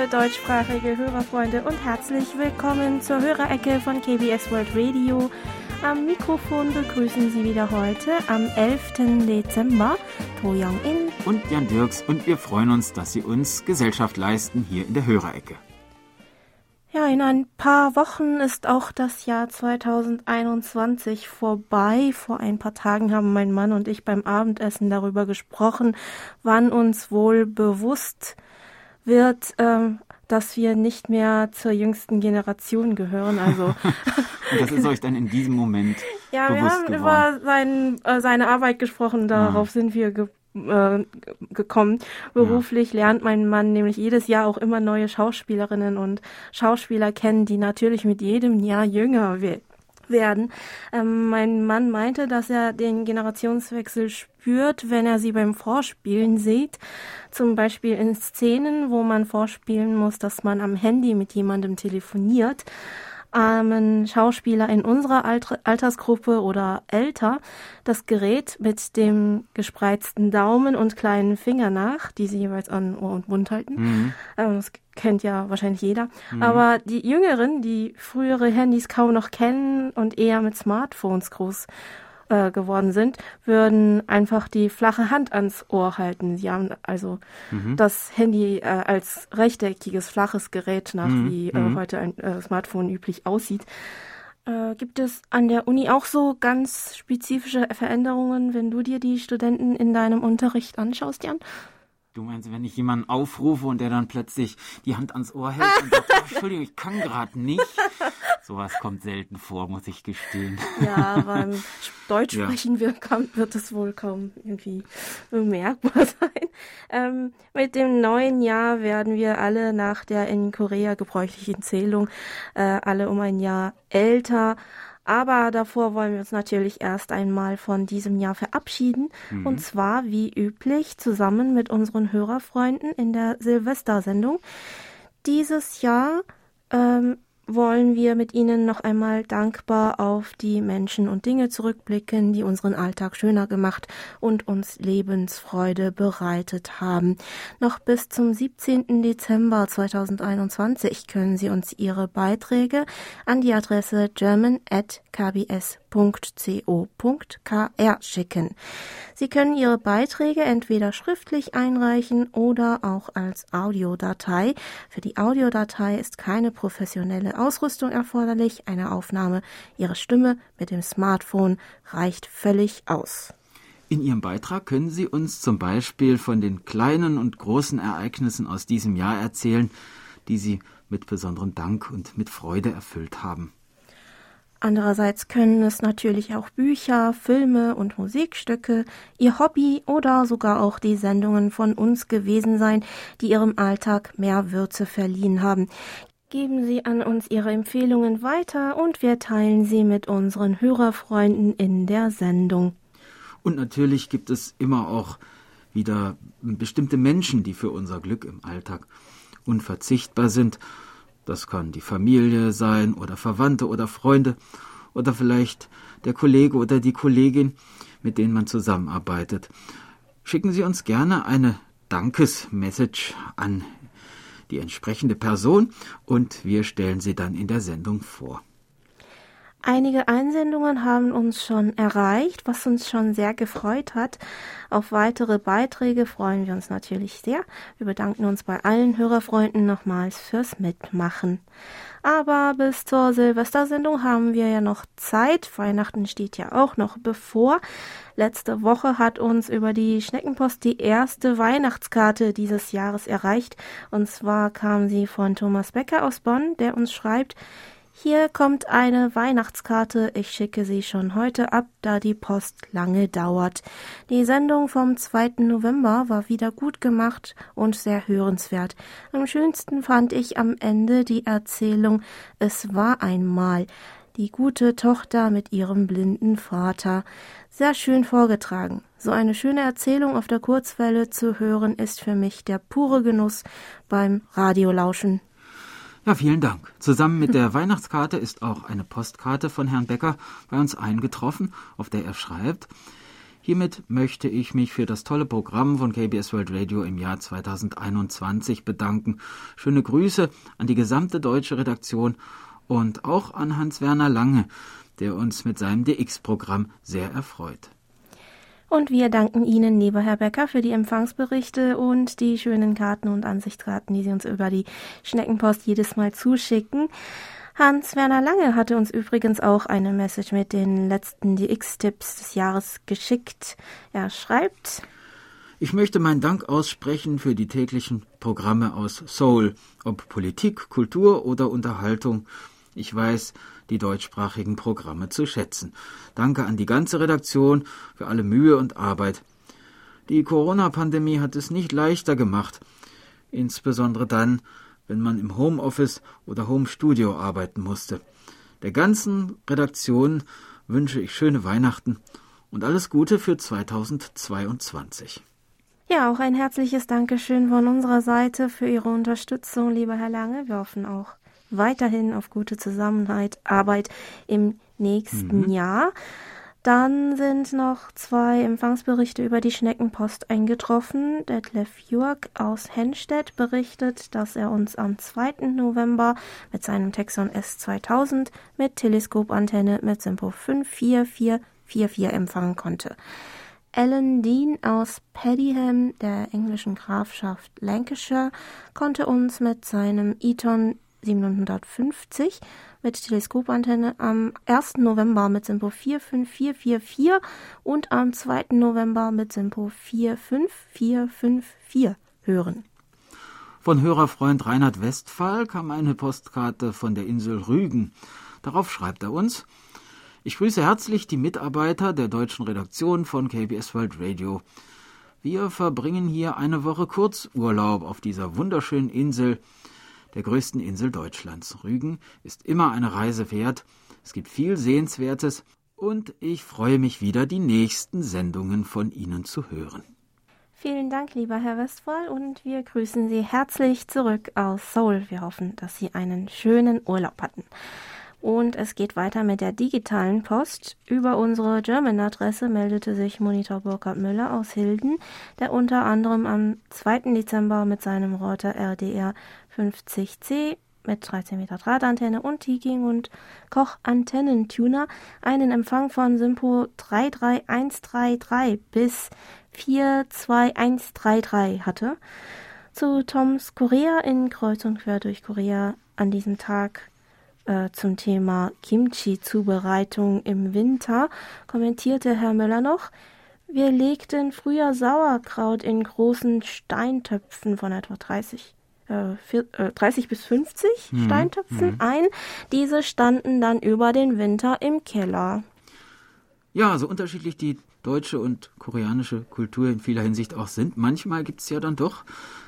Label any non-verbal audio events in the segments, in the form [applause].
Liebe deutschsprachige Hörerfreunde und herzlich willkommen zur Hörerecke von KBS World Radio. Am Mikrofon begrüßen Sie wieder heute am 11. Dezember To Young-in und Jan Dirks und wir freuen uns, dass Sie uns Gesellschaft leisten hier in der Hörerecke. Ja, in ein paar Wochen ist auch das Jahr 2021 vorbei. Vor ein paar Tagen haben mein Mann und ich beim Abendessen darüber gesprochen, wann uns wohl bewusst wird, ähm, dass wir nicht mehr zur jüngsten Generation gehören. Also [laughs] und das ist euch dann in diesem Moment [laughs] ja, bewusst wir haben über sein, äh, seine Arbeit gesprochen. Darauf ah. sind wir ge äh, gekommen. Beruflich ja. lernt mein Mann nämlich jedes Jahr auch immer neue Schauspielerinnen und Schauspieler kennen, die natürlich mit jedem Jahr jünger werden. Ähm, mein Mann meinte, dass er den Generationswechsel spürt, wenn er sie beim Vorspielen sieht. Zum Beispiel in Szenen, wo man vorspielen muss, dass man am Handy mit jemandem telefoniert armen Schauspieler in unserer Altersgruppe oder älter das Gerät mit dem gespreizten Daumen und kleinen Finger nach, die sie jeweils an Ohr und Mund halten. Mhm. Kennt ja wahrscheinlich jeder. Mhm. Aber die Jüngeren, die frühere Handys kaum noch kennen und eher mit Smartphones groß äh, geworden sind, würden einfach die flache Hand ans Ohr halten. Sie haben also mhm. das Handy äh, als rechteckiges, flaches Gerät nach, mhm. wie äh, mhm. heute ein äh, Smartphone üblich aussieht. Äh, gibt es an der Uni auch so ganz spezifische Veränderungen, wenn du dir die Studenten in deinem Unterricht anschaust, Jan? Du meinst, wenn ich jemanden aufrufe und der dann plötzlich die Hand ans Ohr hält und sagt, oh, Entschuldigung, ich kann gerade nicht. Sowas kommt selten vor, muss ich gestehen. Ja, beim Deutsch sprechen ja. wird, wird es wohl kaum irgendwie bemerkbar sein. Ähm, mit dem neuen Jahr werden wir alle nach der in Korea gebräuchlichen Zählung äh, alle um ein Jahr älter. Aber davor wollen wir uns natürlich erst einmal von diesem Jahr verabschieden. Mhm. Und zwar wie üblich zusammen mit unseren Hörerfreunden in der Silvestersendung. Dieses Jahr ähm, wollen wir mit Ihnen noch einmal dankbar auf die Menschen und Dinge zurückblicken, die unseren Alltag schöner gemacht und uns Lebensfreude bereitet haben. Noch bis zum 17. Dezember 2021 können Sie uns Ihre Beiträge an die Adresse german.kbs.co.kr schicken. Sie können Ihre Beiträge entweder schriftlich einreichen oder auch als Audiodatei. Für die Audiodatei ist keine professionelle Ausrüstung erforderlich. Eine Aufnahme Ihrer Stimme mit dem Smartphone reicht völlig aus. In Ihrem Beitrag können Sie uns zum Beispiel von den kleinen und großen Ereignissen aus diesem Jahr erzählen, die Sie mit besonderem Dank und mit Freude erfüllt haben. Andererseits können es natürlich auch Bücher, Filme und Musikstücke, Ihr Hobby oder sogar auch die Sendungen von uns gewesen sein, die Ihrem Alltag mehr Würze verliehen haben. Geben Sie an uns Ihre Empfehlungen weiter und wir teilen sie mit unseren Hörerfreunden in der Sendung. Und natürlich gibt es immer auch wieder bestimmte Menschen, die für unser Glück im Alltag unverzichtbar sind das kann die Familie sein oder Verwandte oder Freunde oder vielleicht der Kollege oder die Kollegin, mit denen man zusammenarbeitet. Schicken Sie uns gerne eine Dankesmessage an die entsprechende Person und wir stellen sie dann in der Sendung vor. Einige Einsendungen haben uns schon erreicht, was uns schon sehr gefreut hat. Auf weitere Beiträge freuen wir uns natürlich sehr. Wir bedanken uns bei allen Hörerfreunden nochmals fürs Mitmachen. Aber bis zur Silvestersendung haben wir ja noch Zeit. Weihnachten steht ja auch noch bevor. Letzte Woche hat uns über die Schneckenpost die erste Weihnachtskarte dieses Jahres erreicht. Und zwar kam sie von Thomas Becker aus Bonn, der uns schreibt, hier kommt eine Weihnachtskarte. Ich schicke sie schon heute ab, da die Post lange dauert. Die Sendung vom 2. November war wieder gut gemacht und sehr hörenswert. Am schönsten fand ich am Ende die Erzählung Es war einmal. Die gute Tochter mit ihrem blinden Vater. Sehr schön vorgetragen. So eine schöne Erzählung auf der Kurzwelle zu hören, ist für mich der pure Genuss beim Radiolauschen. Ja, vielen Dank. Zusammen mit der Weihnachtskarte ist auch eine Postkarte von Herrn Becker bei uns eingetroffen, auf der er schreibt, Hiermit möchte ich mich für das tolle Programm von KBS World Radio im Jahr 2021 bedanken. Schöne Grüße an die gesamte deutsche Redaktion und auch an Hans-Werner Lange, der uns mit seinem DX-Programm sehr erfreut. Und wir danken Ihnen, lieber Herr Becker, für die Empfangsberichte und die schönen Karten und Ansichtskarten, die Sie uns über die Schneckenpost jedes Mal zuschicken. Hans-Werner Lange hatte uns übrigens auch eine Message mit den letzten DX-Tipps des Jahres geschickt. Er schreibt, ich möchte meinen Dank aussprechen für die täglichen Programme aus Seoul, ob Politik, Kultur oder Unterhaltung. Ich weiß, die deutschsprachigen Programme zu schätzen. Danke an die ganze Redaktion für alle Mühe und Arbeit. Die Corona-Pandemie hat es nicht leichter gemacht, insbesondere dann, wenn man im Homeoffice oder Homestudio arbeiten musste. Der ganzen Redaktion wünsche ich schöne Weihnachten und alles Gute für 2022. Ja, auch ein herzliches Dankeschön von unserer Seite für Ihre Unterstützung, lieber Herr Lange. Wir hoffen auch weiterhin auf gute Zusammenarbeit im nächsten mhm. Jahr. Dann sind noch zwei Empfangsberichte über die Schneckenpost eingetroffen. Detlef Jörg aus Hennstedt berichtet, dass er uns am 2. November mit seinem Texon S2000 mit Teleskopantenne mit Simpo 54444 empfangen konnte. Alan Dean aus Paddyham der englischen Grafschaft Lancashire konnte uns mit seinem Eton 750 mit Teleskopantenne am 1. November mit Simpo 45444 und am 2. November mit Simpo 45454 hören. Von Hörerfreund Reinhard Westphal kam eine Postkarte von der Insel Rügen. Darauf schreibt er uns, ich grüße herzlich die Mitarbeiter der deutschen Redaktion von KBS World Radio. Wir verbringen hier eine Woche Kurzurlaub auf dieser wunderschönen Insel, der größten Insel Deutschlands. Rügen ist immer eine Reise wert. Es gibt viel Sehenswertes und ich freue mich wieder, die nächsten Sendungen von Ihnen zu hören. Vielen Dank, lieber Herr Westphal, und wir grüßen Sie herzlich zurück aus Seoul. Wir hoffen, dass Sie einen schönen Urlaub hatten. Und es geht weiter mit der digitalen Post. Über unsere German-Adresse meldete sich Monitor Burkhard Müller aus Hilden, der unter anderem am 2. Dezember mit seinem Router RDR 50C mit 13 Meter Drahtantenne und Tiking und Koch Antennentuner einen Empfang von Simpo 33133 bis 42133 hatte. Zu Toms Korea in Kreuz und Quer durch Korea an diesem Tag äh, zum Thema Kimchi-Zubereitung im Winter kommentierte Herr Müller noch, wir legten früher Sauerkraut in großen Steintöpfen von etwa 30 äh, 30 äh, bis 50 mhm. Steintöpfen mhm. ein. Diese standen dann über den Winter im Keller. Ja, so unterschiedlich die deutsche und koreanische Kultur in vieler Hinsicht auch sind. Manchmal gibt es ja dann doch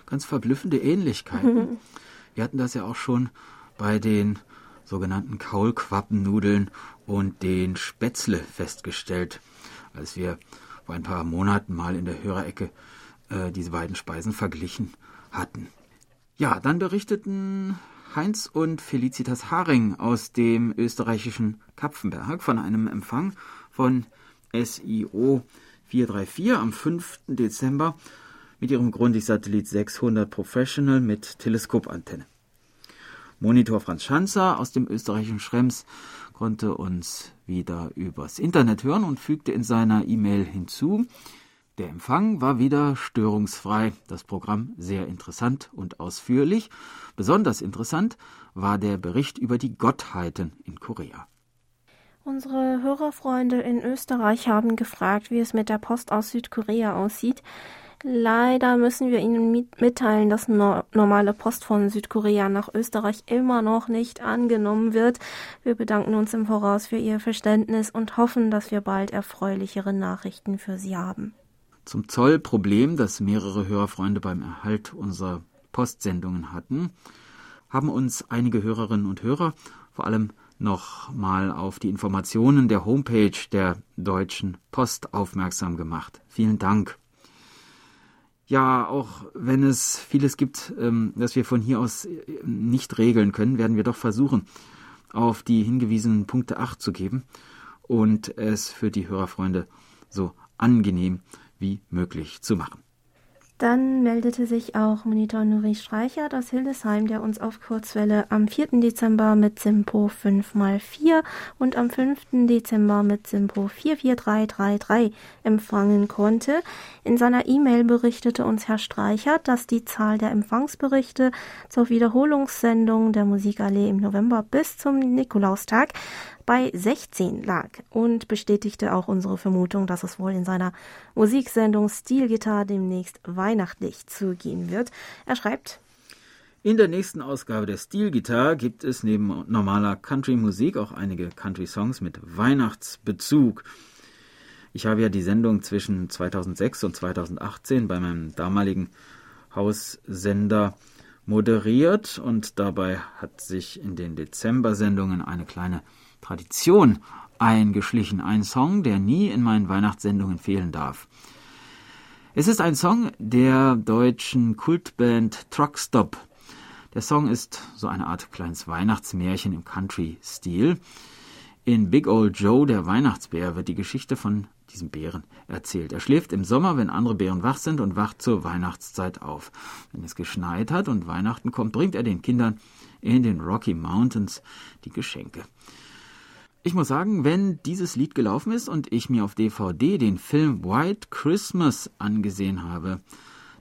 ganz verblüffende Ähnlichkeiten. [laughs] Wir hatten das ja auch schon bei den sogenannten Kaulquappennudeln und den Spätzle festgestellt, als wir vor ein paar Monaten mal in der Hörerecke äh, diese beiden Speisen verglichen hatten. Ja, dann berichteten Heinz und Felicitas Haring aus dem österreichischen Kapfenberg von einem Empfang von SIO 434 am 5. Dezember mit ihrem Grundig-Satellit 600 Professional mit Teleskopantenne. Monitor Franz Schanzer aus dem österreichischen Schrems konnte uns wieder übers Internet hören und fügte in seiner E-Mail hinzu, der Empfang war wieder störungsfrei, das Programm sehr interessant und ausführlich. Besonders interessant war der Bericht über die Gottheiten in Korea. Unsere Hörerfreunde in Österreich haben gefragt, wie es mit der Post aus Südkorea aussieht. Leider müssen wir Ihnen mitteilen, dass no normale Post von Südkorea nach Österreich immer noch nicht angenommen wird. Wir bedanken uns im Voraus für Ihr Verständnis und hoffen, dass wir bald erfreulichere Nachrichten für Sie haben. Zum Zollproblem, das mehrere Hörerfreunde beim Erhalt unserer Postsendungen hatten, haben uns einige Hörerinnen und Hörer vor allem noch mal auf die Informationen der Homepage der Deutschen Post aufmerksam gemacht. Vielen Dank. Ja, auch wenn es vieles gibt, ähm, das wir von hier aus äh, nicht regeln können, werden wir doch versuchen, auf die hingewiesenen Punkte Acht zu geben und es für die Hörerfreunde so angenehm wie möglich zu machen. Dann meldete sich auch Monitor Nuri Streichert aus Hildesheim, der uns auf Kurzwelle am 4. Dezember mit Simpo 5x4 und am 5. Dezember mit Simpo 44333 empfangen konnte. In seiner E-Mail berichtete uns Herr Streichert, dass die Zahl der Empfangsberichte zur Wiederholungssendung der Musikallee im November bis zum Nikolaustag bei 16 lag und bestätigte auch unsere Vermutung, dass es wohl in seiner Musiksendung Stilgitarre demnächst weihnachtlich zugehen wird. Er schreibt, in der nächsten Ausgabe der Stilgitarre gibt es neben normaler Country-Musik auch einige Country-Songs mit Weihnachtsbezug. Ich habe ja die Sendung zwischen 2006 und 2018 bei meinem damaligen Haussender moderiert und dabei hat sich in den Dezember-Sendungen eine kleine Tradition eingeschlichen. Ein Song, der nie in meinen Weihnachtssendungen fehlen darf. Es ist ein Song der deutschen Kultband Truckstop. Der Song ist so eine Art kleines Weihnachtsmärchen im Country-Stil. In Big Old Joe, der Weihnachtsbär, wird die Geschichte von diesem Bären erzählt. Er schläft im Sommer, wenn andere Bären wach sind und wacht zur Weihnachtszeit auf. Wenn es geschneit hat und Weihnachten kommt, bringt er den Kindern in den Rocky Mountains die Geschenke. Ich muss sagen, wenn dieses Lied gelaufen ist und ich mir auf DVD den Film White Christmas angesehen habe,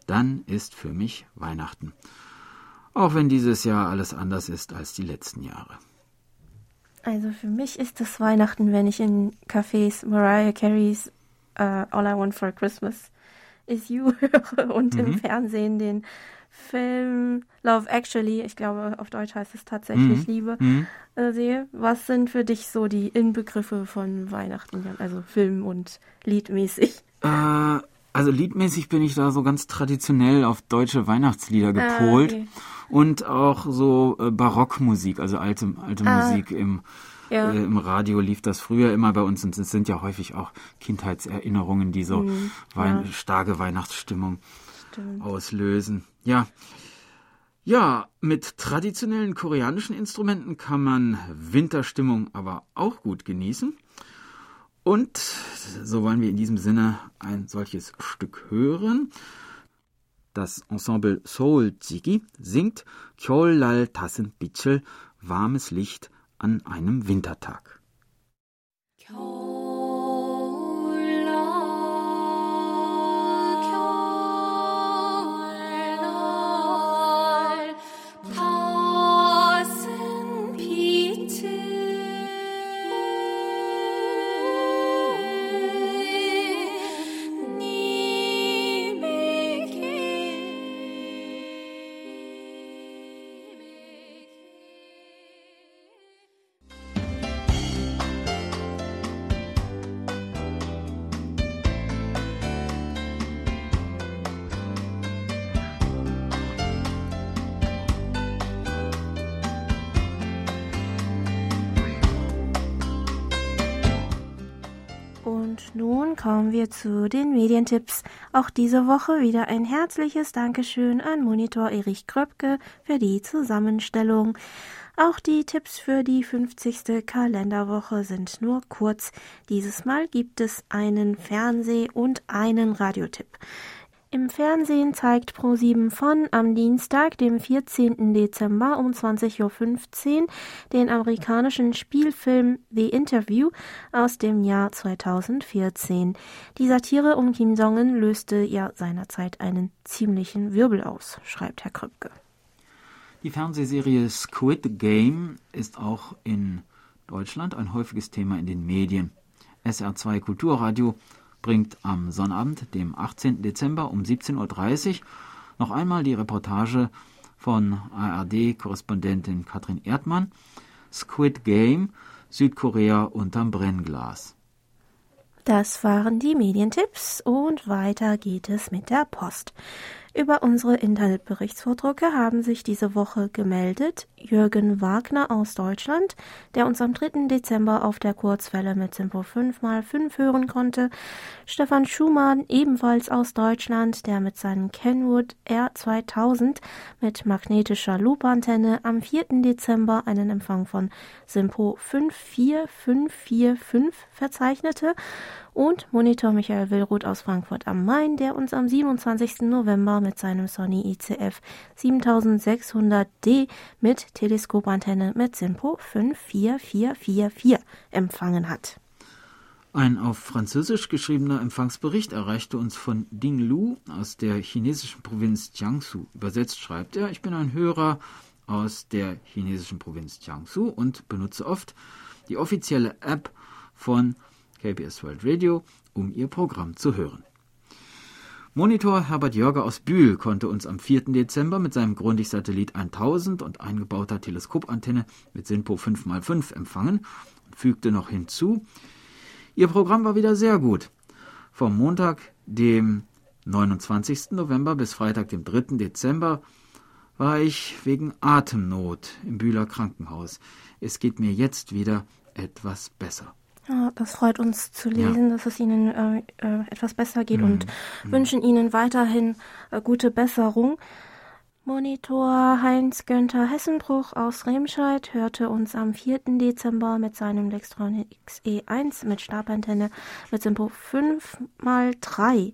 dann ist für mich Weihnachten. Auch wenn dieses Jahr alles anders ist als die letzten Jahre. Also für mich ist es Weihnachten, wenn ich in Cafés Mariah Careys uh, All I Want for Christmas is You [laughs] höre und mhm. im Fernsehen den Film Love Actually, ich glaube auf Deutsch heißt es tatsächlich mhm. Liebe, mhm. Äh, sehe. Was sind für dich so die Inbegriffe von Weihnachten, also Film und Liedmäßig? Äh, also liedmäßig bin ich da so ganz traditionell auf deutsche Weihnachtslieder ah, gepolt ah, okay. und auch so äh, Barockmusik, also alte, alte ah. Musik im ja. Äh, Im Radio lief das früher immer bei uns und es sind ja häufig auch Kindheitserinnerungen, die so mhm, Wein ja. starke Weihnachtsstimmung Stimmt. auslösen. Ja. Ja, mit traditionellen koreanischen Instrumenten kann man Winterstimmung aber auch gut genießen. Und so wollen wir in diesem Sinne ein solches Stück hören. Das Ensemble Seoul Jigi singt Kyolal Tassen Bichel, warmes Licht an einem Wintertag. Kommen wir zu den Medientipps. Auch diese Woche wieder ein herzliches Dankeschön an Monitor Erich Kröpke für die Zusammenstellung. Auch die Tipps für die 50. Kalenderwoche sind nur kurz. Dieses Mal gibt es einen Fernseh- und einen Radiotipp. Im Fernsehen zeigt Pro7 von am Dienstag, dem 14. Dezember um 20.15 Uhr den amerikanischen Spielfilm The Interview aus dem Jahr 2014. Die Satire um Kim Jong-un löste ja seinerzeit einen ziemlichen Wirbel aus, schreibt Herr Krüppke. Die Fernsehserie Squid Game ist auch in Deutschland ein häufiges Thema in den Medien. SR2 Kulturradio bringt am Sonnabend, dem 18. Dezember um 17.30 Uhr, noch einmal die Reportage von ARD-Korrespondentin Katrin Erdmann Squid Game Südkorea unterm Brennglas. Das waren die Medientipps und weiter geht es mit der Post. Über unsere Internetberichtsvordrucke haben sich diese Woche gemeldet Jürgen Wagner aus Deutschland, der uns am 3. Dezember auf der Kurzwelle mit Simpo 5x5 hören konnte, Stefan Schumann ebenfalls aus Deutschland, der mit seinem Kenwood R2000 mit magnetischer Loopantenne am 4. Dezember einen Empfang von Simpo 54545 verzeichnete und Monitor Michael Willruth aus Frankfurt am Main, der uns am 27. November mit seinem Sony ICF 7600D mit Teleskopantenne mit Simpo 54444 empfangen hat. Ein auf Französisch geschriebener Empfangsbericht erreichte uns von Ding Lu aus der chinesischen Provinz Jiangsu. Übersetzt schreibt er, ich bin ein Hörer aus der chinesischen Provinz Jiangsu und benutze oft die offizielle App von KBS World Radio, um ihr Programm zu hören. Monitor Herbert Jörger aus Bühl konnte uns am 4. Dezember mit seinem Grundig-Satellit 1000 und eingebauter Teleskopantenne mit SINPO 5x5 empfangen und fügte noch hinzu, Ihr Programm war wieder sehr gut. Vom Montag, dem 29. November bis Freitag, dem 3. Dezember, war ich wegen Atemnot im Bühler Krankenhaus. Es geht mir jetzt wieder etwas besser. Ja, das freut uns zu lesen, ja. dass es Ihnen äh, äh, etwas besser geht mhm. und mhm. wünschen Ihnen weiterhin äh, gute Besserung. Monitor Heinz-Günther Hessenbruch aus Remscheid hörte uns am 4. Dezember mit seinem Lextron XE1 mit Stabantenne mit Simpo 5x3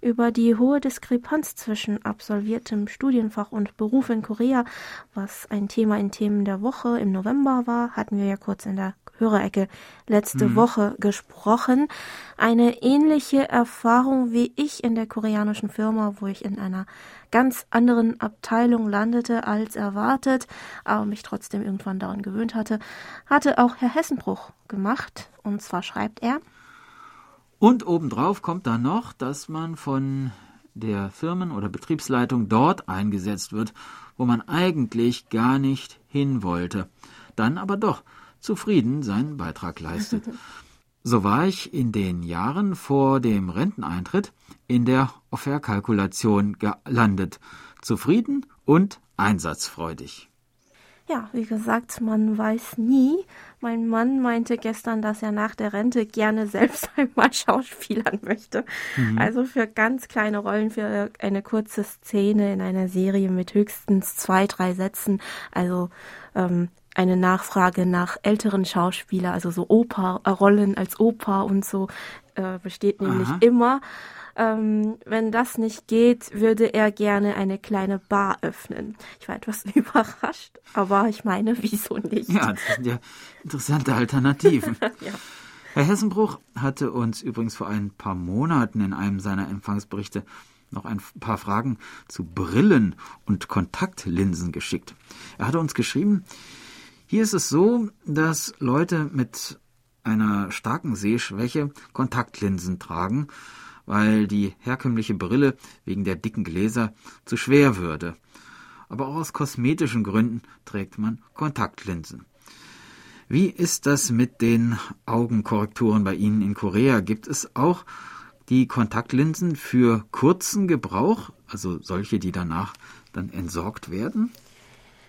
über die hohe Diskrepanz zwischen absolviertem Studienfach und Beruf in Korea, was ein Thema in Themen der Woche im November war, hatten wir ja kurz in der Hörerecke letzte mhm. Woche gesprochen. Eine ähnliche Erfahrung wie ich in der koreanischen Firma, wo ich in einer ganz anderen Abteilung landete als erwartet, aber mich trotzdem irgendwann daran gewöhnt hatte, hatte auch Herr Hessenbruch gemacht. Und zwar schreibt er. Und obendrauf kommt dann noch, dass man von der Firmen- oder Betriebsleitung dort eingesetzt wird, wo man eigentlich gar nicht hin wollte, dann aber doch zufrieden seinen Beitrag leistet. [laughs] So war ich in den Jahren vor dem Renteneintritt in der Offerkalkulation gelandet, zufrieden und einsatzfreudig. Ja, wie gesagt, man weiß nie. Mein Mann meinte gestern, dass er nach der Rente gerne selbst [laughs] einmal schauspielern möchte. Mhm. Also für ganz kleine Rollen, für eine kurze Szene in einer Serie mit höchstens zwei, drei Sätzen. Also ähm, eine Nachfrage nach älteren Schauspielern, also so Oper-Rollen als Oper und so äh, besteht nämlich Aha. immer. Ähm, wenn das nicht geht, würde er gerne eine kleine Bar öffnen. Ich war etwas [laughs] überrascht, aber ich meine, wieso nicht? Ja, das sind ja interessante Alternativen. [laughs] ja. Herr Hessenbruch hatte uns übrigens vor ein paar Monaten in einem seiner Empfangsberichte noch ein paar Fragen zu Brillen und Kontaktlinsen geschickt. Er hatte uns geschrieben, hier ist es so, dass Leute mit einer starken Sehschwäche Kontaktlinsen tragen, weil die herkömmliche Brille wegen der dicken Gläser zu schwer würde. Aber auch aus kosmetischen Gründen trägt man Kontaktlinsen. Wie ist das mit den Augenkorrekturen bei Ihnen in Korea? Gibt es auch die Kontaktlinsen für kurzen Gebrauch, also solche, die danach dann entsorgt werden?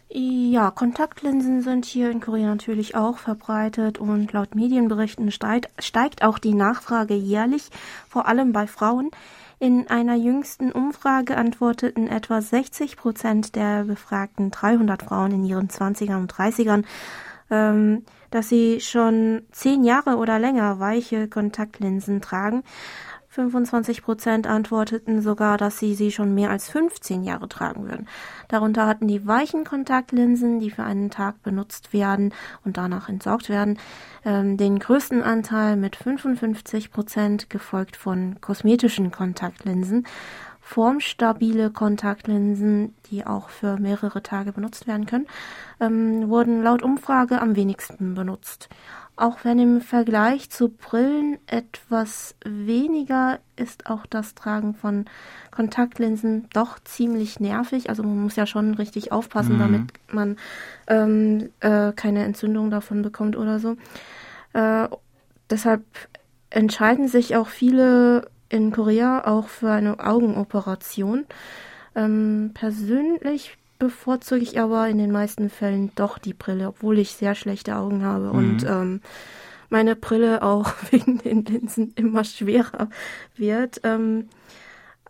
Ja, Kontaktlinsen sind hier in Korea natürlich auch verbreitet und laut Medienberichten steigt, steigt auch die Nachfrage jährlich, vor allem bei Frauen. In einer jüngsten Umfrage antworteten etwa 60 Prozent der befragten 300 Frauen in ihren 20ern und 30ern, ähm, dass sie schon zehn Jahre oder länger weiche Kontaktlinsen tragen. 25 Prozent antworteten sogar, dass sie sie schon mehr als 15 Jahre tragen würden. Darunter hatten die weichen Kontaktlinsen, die für einen Tag benutzt werden und danach entsorgt werden, ähm, den größten Anteil mit 55 Prozent, gefolgt von kosmetischen Kontaktlinsen. Formstabile Kontaktlinsen, die auch für mehrere Tage benutzt werden können, ähm, wurden laut Umfrage am wenigsten benutzt. Auch wenn im Vergleich zu Brillen etwas weniger ist auch das Tragen von Kontaktlinsen doch ziemlich nervig. Also man muss ja schon richtig aufpassen, mhm. damit man ähm, äh, keine Entzündung davon bekommt oder so. Äh, deshalb entscheiden sich auch viele in Korea auch für eine Augenoperation. Ähm, persönlich bevorzuge ich aber in den meisten Fällen doch die Brille, obwohl ich sehr schlechte Augen habe mhm. und ähm, meine Brille auch [laughs] wegen den Linsen immer schwerer wird. Ähm,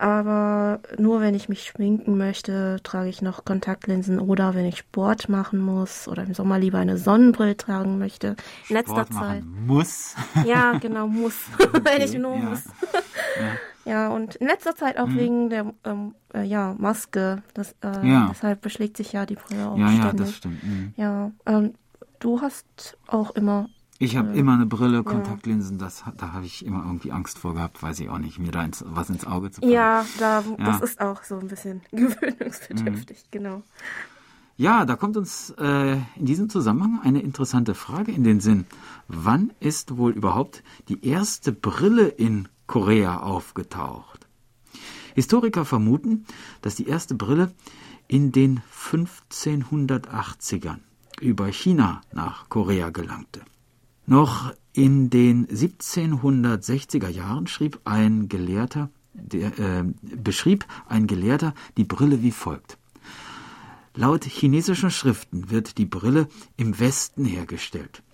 Aber nur wenn ich mich schminken möchte, trage ich noch Kontaktlinsen oder wenn ich Sport machen muss oder im Sommer lieber eine Sonnenbrille tragen möchte. In letzter Sport Zeit. muss. Ja, genau, muss. Okay, [laughs] [laughs] wenn ich nur ja. muss. Ja. Ja. und in letzter Zeit auch mhm. wegen der ähm, äh, ja, Maske. Das, äh, ja. Deshalb beschlägt sich ja die Brille auch. Ja, ständig. ja, das stimmt. Mhm. Ja, ähm, du hast auch immer ich habe immer eine Brille, Kontaktlinsen, das, da habe ich immer irgendwie Angst vor gehabt, weiß ich auch nicht, mir da ins, was ins Auge zu fallen. Ja, da, ja. das ist auch so ein bisschen [laughs] gewöhnungsbedürftig, mhm. genau. Ja, da kommt uns äh, in diesem Zusammenhang eine interessante Frage in den Sinn. Wann ist wohl überhaupt die erste Brille in Korea aufgetaucht? Historiker vermuten, dass die erste Brille in den 1580ern über China nach Korea gelangte. Noch in den 1760er Jahren schrieb ein Gelehrter, der, äh, beschrieb ein Gelehrter die Brille wie folgt. Laut chinesischen Schriften wird die Brille im Westen hergestellt.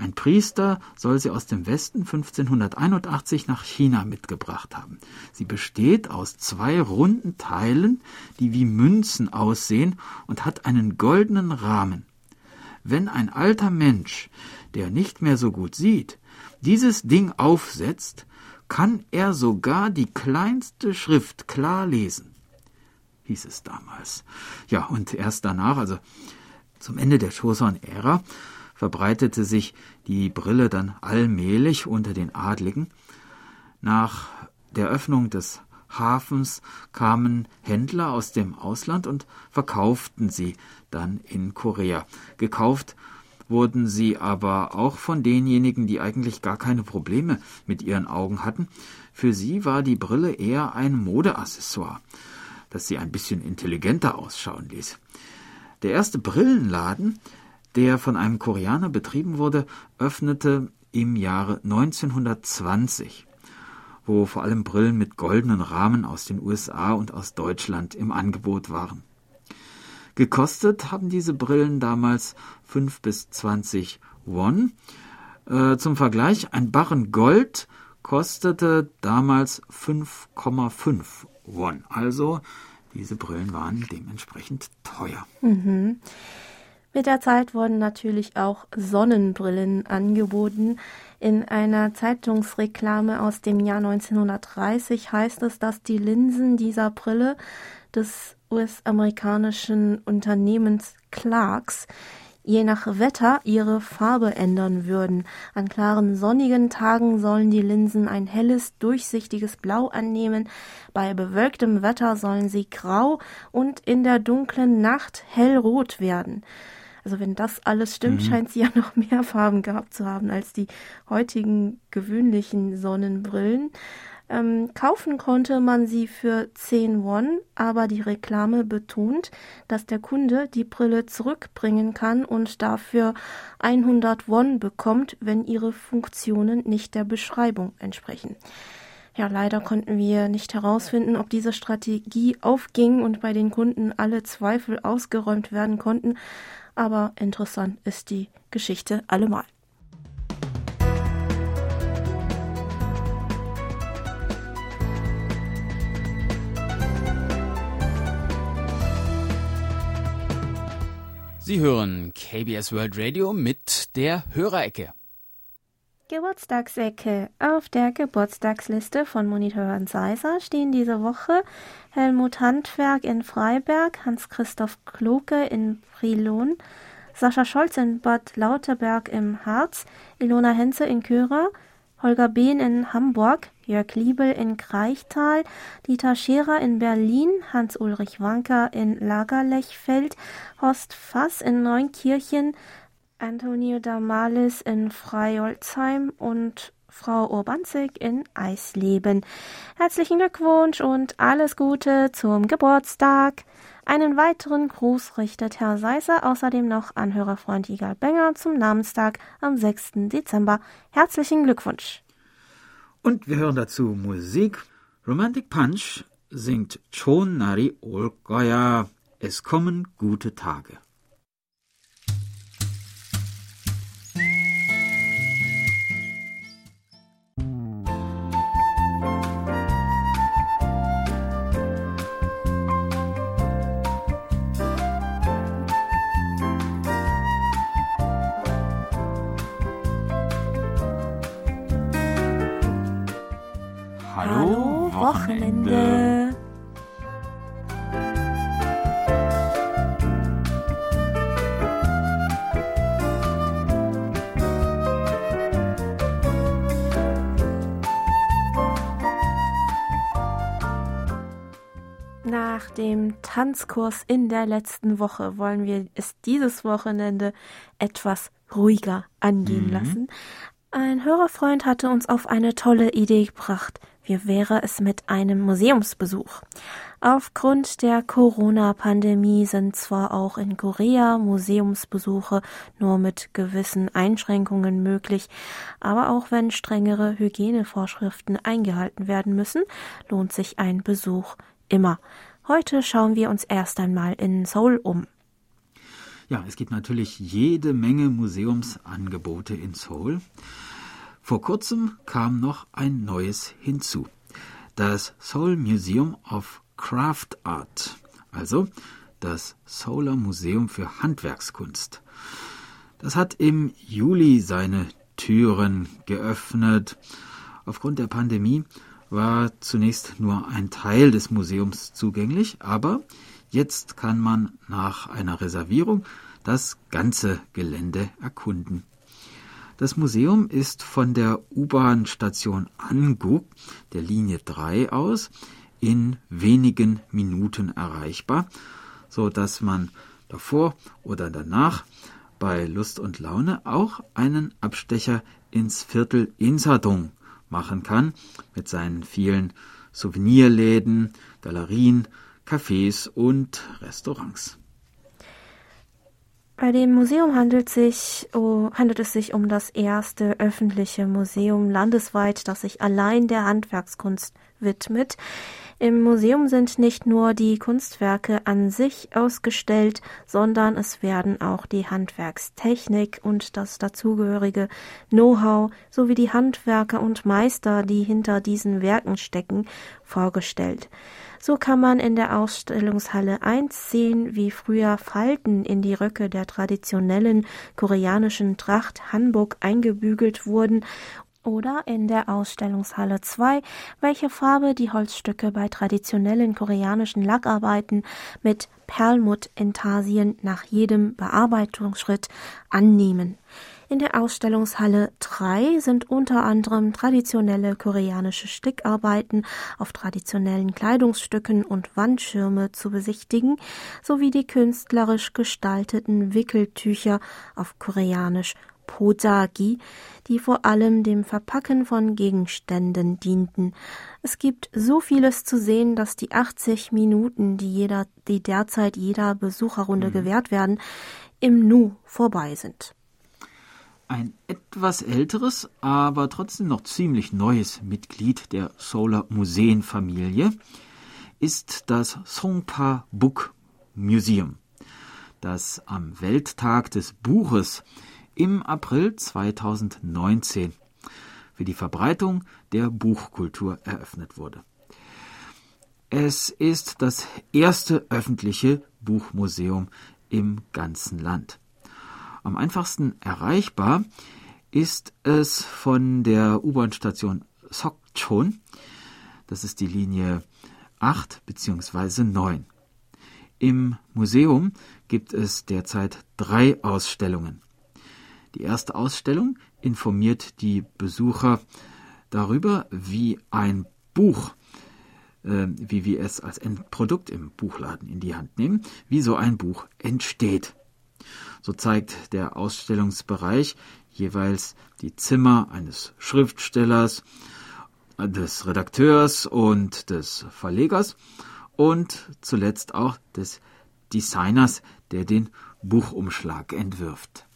Ein Priester soll sie aus dem Westen 1581 nach China mitgebracht haben. Sie besteht aus zwei runden Teilen, die wie Münzen aussehen und hat einen goldenen Rahmen. Wenn ein alter Mensch der nicht mehr so gut sieht, dieses Ding aufsetzt, kann er sogar die kleinste Schrift klar lesen, hieß es damals. Ja, und erst danach, also zum Ende der Choson-Ära, verbreitete sich die Brille dann allmählich unter den Adligen. Nach der Öffnung des Hafens kamen Händler aus dem Ausland und verkauften sie dann in Korea. Gekauft wurden sie aber auch von denjenigen, die eigentlich gar keine Probleme mit ihren Augen hatten. Für sie war die Brille eher ein Modeaccessoire, das sie ein bisschen intelligenter ausschauen ließ. Der erste Brillenladen, der von einem Koreaner betrieben wurde, öffnete im Jahre 1920 wo vor allem Brillen mit goldenen Rahmen aus den USA und aus Deutschland im Angebot waren. Gekostet haben diese Brillen damals 5 bis 20 Won. Äh, zum Vergleich, ein Barren Gold kostete damals 5,5 Won. Also diese Brillen waren dementsprechend teuer. Mhm. Mit der Zeit wurden natürlich auch Sonnenbrillen angeboten. In einer Zeitungsreklame aus dem Jahr 1930 heißt es, dass die Linsen dieser Brille des US-amerikanischen Unternehmens Clarks je nach Wetter ihre Farbe ändern würden. An klaren sonnigen Tagen sollen die Linsen ein helles, durchsichtiges Blau annehmen, bei bewölktem Wetter sollen sie grau und in der dunklen Nacht hellrot werden. Also wenn das alles stimmt, mhm. scheint sie ja noch mehr Farben gehabt zu haben als die heutigen gewöhnlichen Sonnenbrillen. Ähm, kaufen konnte man sie für 10 Won, aber die Reklame betont, dass der Kunde die Brille zurückbringen kann und dafür 100 Won bekommt, wenn ihre Funktionen nicht der Beschreibung entsprechen. Ja, leider konnten wir nicht herausfinden, ob diese Strategie aufging und bei den Kunden alle Zweifel ausgeräumt werden konnten, aber interessant ist die Geschichte allemal. Sie hören KBS World Radio mit der Hörerecke. Geburtstagsecke. Auf der Geburtstagsliste von Monitor Seiser stehen diese Woche Helmut Handwerk in Freiberg, Hans-Christoph Kloke in Brilon, Sascha Scholz in Bad Lauterberg im Harz, Ilona Henze in Körer, Holger Behn in Hamburg, Jörg Liebel in Kreichtal, Dieter Scherer in Berlin, Hans-Ulrich Wanker in Lagerlechfeld, Horst Fass in Neunkirchen, Antonio Damalis in Freiolzheim und Frau Urbanzig in Eisleben. Herzlichen Glückwunsch und alles Gute zum Geburtstag. Einen weiteren Gruß richtet Herr Seisser außerdem noch an Hörerfreund Igal Benger zum Namenstag am 6. Dezember. Herzlichen Glückwunsch. Und wir hören dazu Musik. Romantic Punch singt Chon Nari Olgoya. Es kommen gute Tage. Tanzkurs in der letzten Woche wollen wir es dieses Wochenende etwas ruhiger angehen mhm. lassen. Ein Hörerfreund hatte uns auf eine tolle Idee gebracht. Wie wäre es mit einem Museumsbesuch? Aufgrund der Corona-Pandemie sind zwar auch in Korea Museumsbesuche nur mit gewissen Einschränkungen möglich, aber auch wenn strengere Hygienevorschriften eingehalten werden müssen, lohnt sich ein Besuch immer. Heute schauen wir uns erst einmal in Seoul um. Ja, es gibt natürlich jede Menge Museumsangebote in Seoul. Vor kurzem kam noch ein neues hinzu. Das Seoul Museum of Craft Art, also das Solar Museum für Handwerkskunst. Das hat im Juli seine Türen geöffnet. Aufgrund der Pandemie war zunächst nur ein Teil des Museums zugänglich, aber Jetzt kann man nach einer Reservierung das ganze Gelände erkunden. Das Museum ist von der U-Bahn-Station Anguk der Linie 3 aus in wenigen Minuten erreichbar, so dass man davor oder danach bei Lust und Laune auch einen Abstecher ins Viertel Insadong machen kann mit seinen vielen Souvenirläden, Galerien, Cafés und Restaurants. Bei dem Museum handelt, sich, oh, handelt es sich um das erste öffentliche Museum landesweit, das sich allein der Handwerkskunst widmet. Im Museum sind nicht nur die Kunstwerke an sich ausgestellt, sondern es werden auch die Handwerkstechnik und das dazugehörige Know-how sowie die Handwerker und Meister, die hinter diesen Werken stecken, vorgestellt. So kann man in der Ausstellungshalle 1 sehen, wie früher Falten in die Röcke der traditionellen koreanischen Tracht Hanbok eingebügelt wurden oder in der Ausstellungshalle 2, welche Farbe die Holzstücke bei traditionellen koreanischen Lackarbeiten mit Perlmutt-Intarsien nach jedem Bearbeitungsschritt annehmen. In der Ausstellungshalle 3 sind unter anderem traditionelle koreanische Stickarbeiten auf traditionellen Kleidungsstücken und Wandschirme zu besichtigen, sowie die künstlerisch gestalteten Wickeltücher auf koreanisch Posagi, die vor allem dem Verpacken von Gegenständen dienten. Es gibt so vieles zu sehen, dass die 80 Minuten, die jeder, die derzeit jeder Besucherrunde mhm. gewährt werden, im Nu vorbei sind. Ein etwas älteres, aber trotzdem noch ziemlich neues Mitglied der Solar Museenfamilie ist das Songpa Book Museum, das am Welttag des Buches im April 2019 für die Verbreitung der Buchkultur eröffnet wurde. Es ist das erste öffentliche Buchmuseum im ganzen Land. Am einfachsten erreichbar ist es von der U-Bahn-Station Sokchon. Das ist die Linie 8 bzw. 9. Im Museum gibt es derzeit drei Ausstellungen. Die erste Ausstellung informiert die Besucher darüber, wie ein Buch, äh, wie wir es als Endprodukt im Buchladen in die Hand nehmen, wie so ein Buch entsteht. So zeigt der Ausstellungsbereich jeweils die Zimmer eines Schriftstellers, des Redakteurs und des Verlegers und zuletzt auch des Designers, der den Buchumschlag entwirft.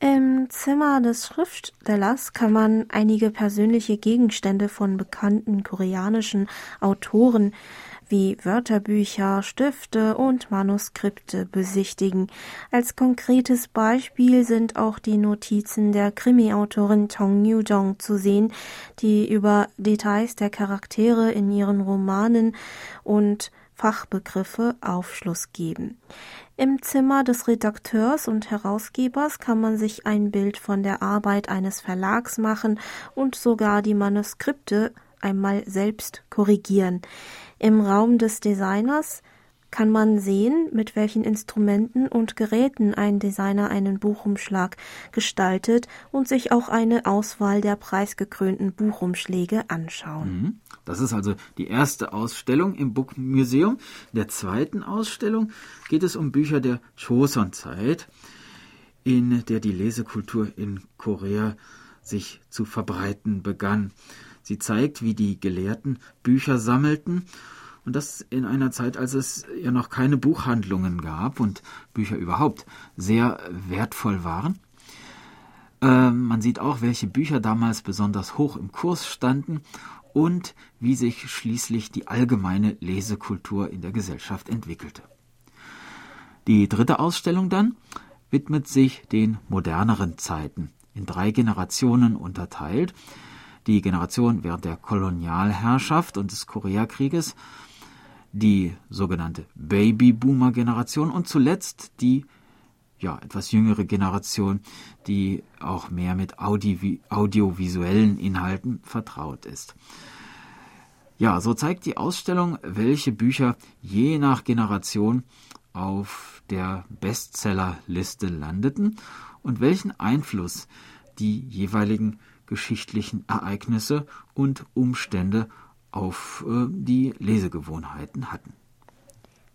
Im Zimmer des Schriftstellers kann man einige persönliche Gegenstände von bekannten koreanischen Autoren wie Wörterbücher, Stifte und Manuskripte besichtigen. Als konkretes Beispiel sind auch die Notizen der Krimi-Autorin Tong Yu-jong zu sehen, die über Details der Charaktere in ihren Romanen und Fachbegriffe Aufschluss geben. Im Zimmer des Redakteurs und Herausgebers kann man sich ein Bild von der Arbeit eines Verlags machen und sogar die Manuskripte einmal selbst korrigieren. Im Raum des Designers kann man sehen, mit welchen Instrumenten und Geräten ein Designer einen Buchumschlag gestaltet und sich auch eine Auswahl der preisgekrönten Buchumschläge anschauen. Mhm. Das ist also die erste Ausstellung im Book Museum. In der zweiten Ausstellung geht es um Bücher der Joseon-Zeit, in der die Lesekultur in Korea sich zu verbreiten begann. Sie zeigt, wie die Gelehrten Bücher sammelten und das in einer Zeit, als es ja noch keine Buchhandlungen gab und Bücher überhaupt sehr wertvoll waren. Äh, man sieht auch, welche Bücher damals besonders hoch im Kurs standen und wie sich schließlich die allgemeine Lesekultur in der Gesellschaft entwickelte. Die dritte Ausstellung dann widmet sich den moderneren Zeiten, in drei Generationen unterteilt. Die Generation während der Kolonialherrschaft und des Koreakrieges, die sogenannte Babyboomer-Generation und zuletzt die ja, etwas jüngere Generation, die auch mehr mit Audi audiovisuellen Inhalten vertraut ist. Ja, so zeigt die Ausstellung, welche Bücher je nach Generation auf der Bestsellerliste landeten und welchen Einfluss die jeweiligen geschichtlichen Ereignisse und Umstände auf äh, die Lesegewohnheiten hatten.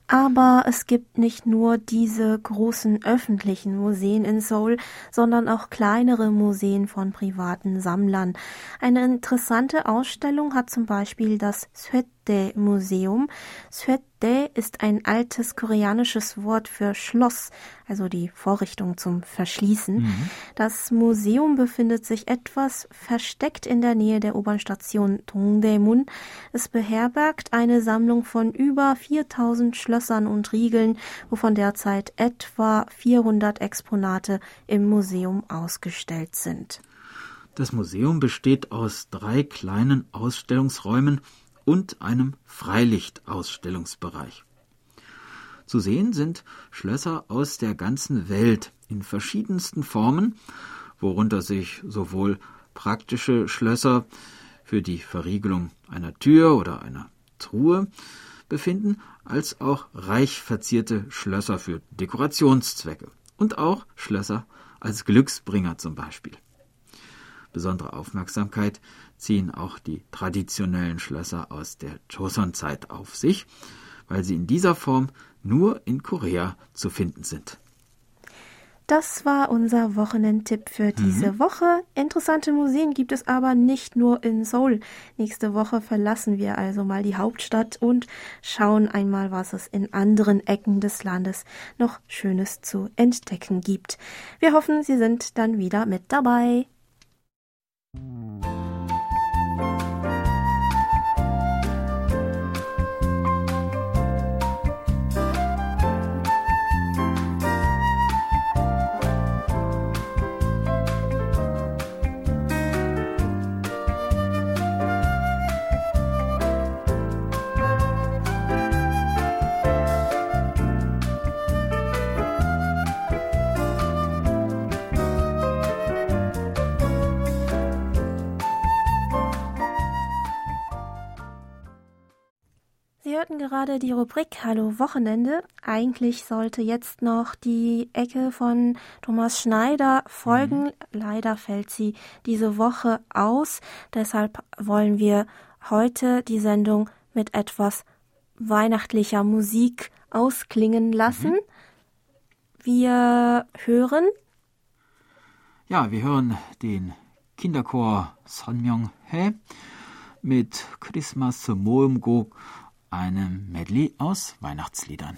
Aber es gibt nicht nur diese großen öffentlichen Museen in Seoul, sondern auch kleinere Museen von privaten Sammlern. Eine interessante Ausstellung hat zum Beispiel das Suette Museum. Suette ist ein altes koreanisches Wort für Schloss, also die Vorrichtung zum Verschließen. Mhm. Das Museum befindet sich etwas versteckt in der Nähe der U-Bahn-Station Dongdaemun. Es beherbergt eine Sammlung von über 4000 Schlössern und Riegeln, wovon derzeit etwa 400 Exponate im Museum ausgestellt sind. Das Museum besteht aus drei kleinen Ausstellungsräumen und einem Freilichtausstellungsbereich. Zu sehen sind Schlösser aus der ganzen Welt in verschiedensten Formen, worunter sich sowohl praktische Schlösser für die Verriegelung einer Tür oder einer Truhe befinden, als auch reich verzierte Schlösser für Dekorationszwecke und auch Schlösser als Glücksbringer zum Beispiel. Besondere Aufmerksamkeit ziehen auch die traditionellen Schlösser aus der Joseon-Zeit auf sich, weil sie in dieser Form nur in Korea zu finden sind. Das war unser Wochenendtipp für diese mhm. Woche. Interessante Museen gibt es aber nicht nur in Seoul. Nächste Woche verlassen wir also mal die Hauptstadt und schauen einmal, was es in anderen Ecken des Landes noch Schönes zu entdecken gibt. Wir hoffen, Sie sind dann wieder mit dabei. hörten gerade die Rubrik Hallo Wochenende. Eigentlich sollte jetzt noch die Ecke von Thomas Schneider folgen. Mhm. Leider fällt sie diese Woche aus. Deshalb wollen wir heute die Sendung mit etwas weihnachtlicher Musik ausklingen lassen. Mhm. Wir hören. Ja, wir hören den Kinderchor Sonmyong He mit Christmas Moemgok einem Medley aus Weihnachtsliedern.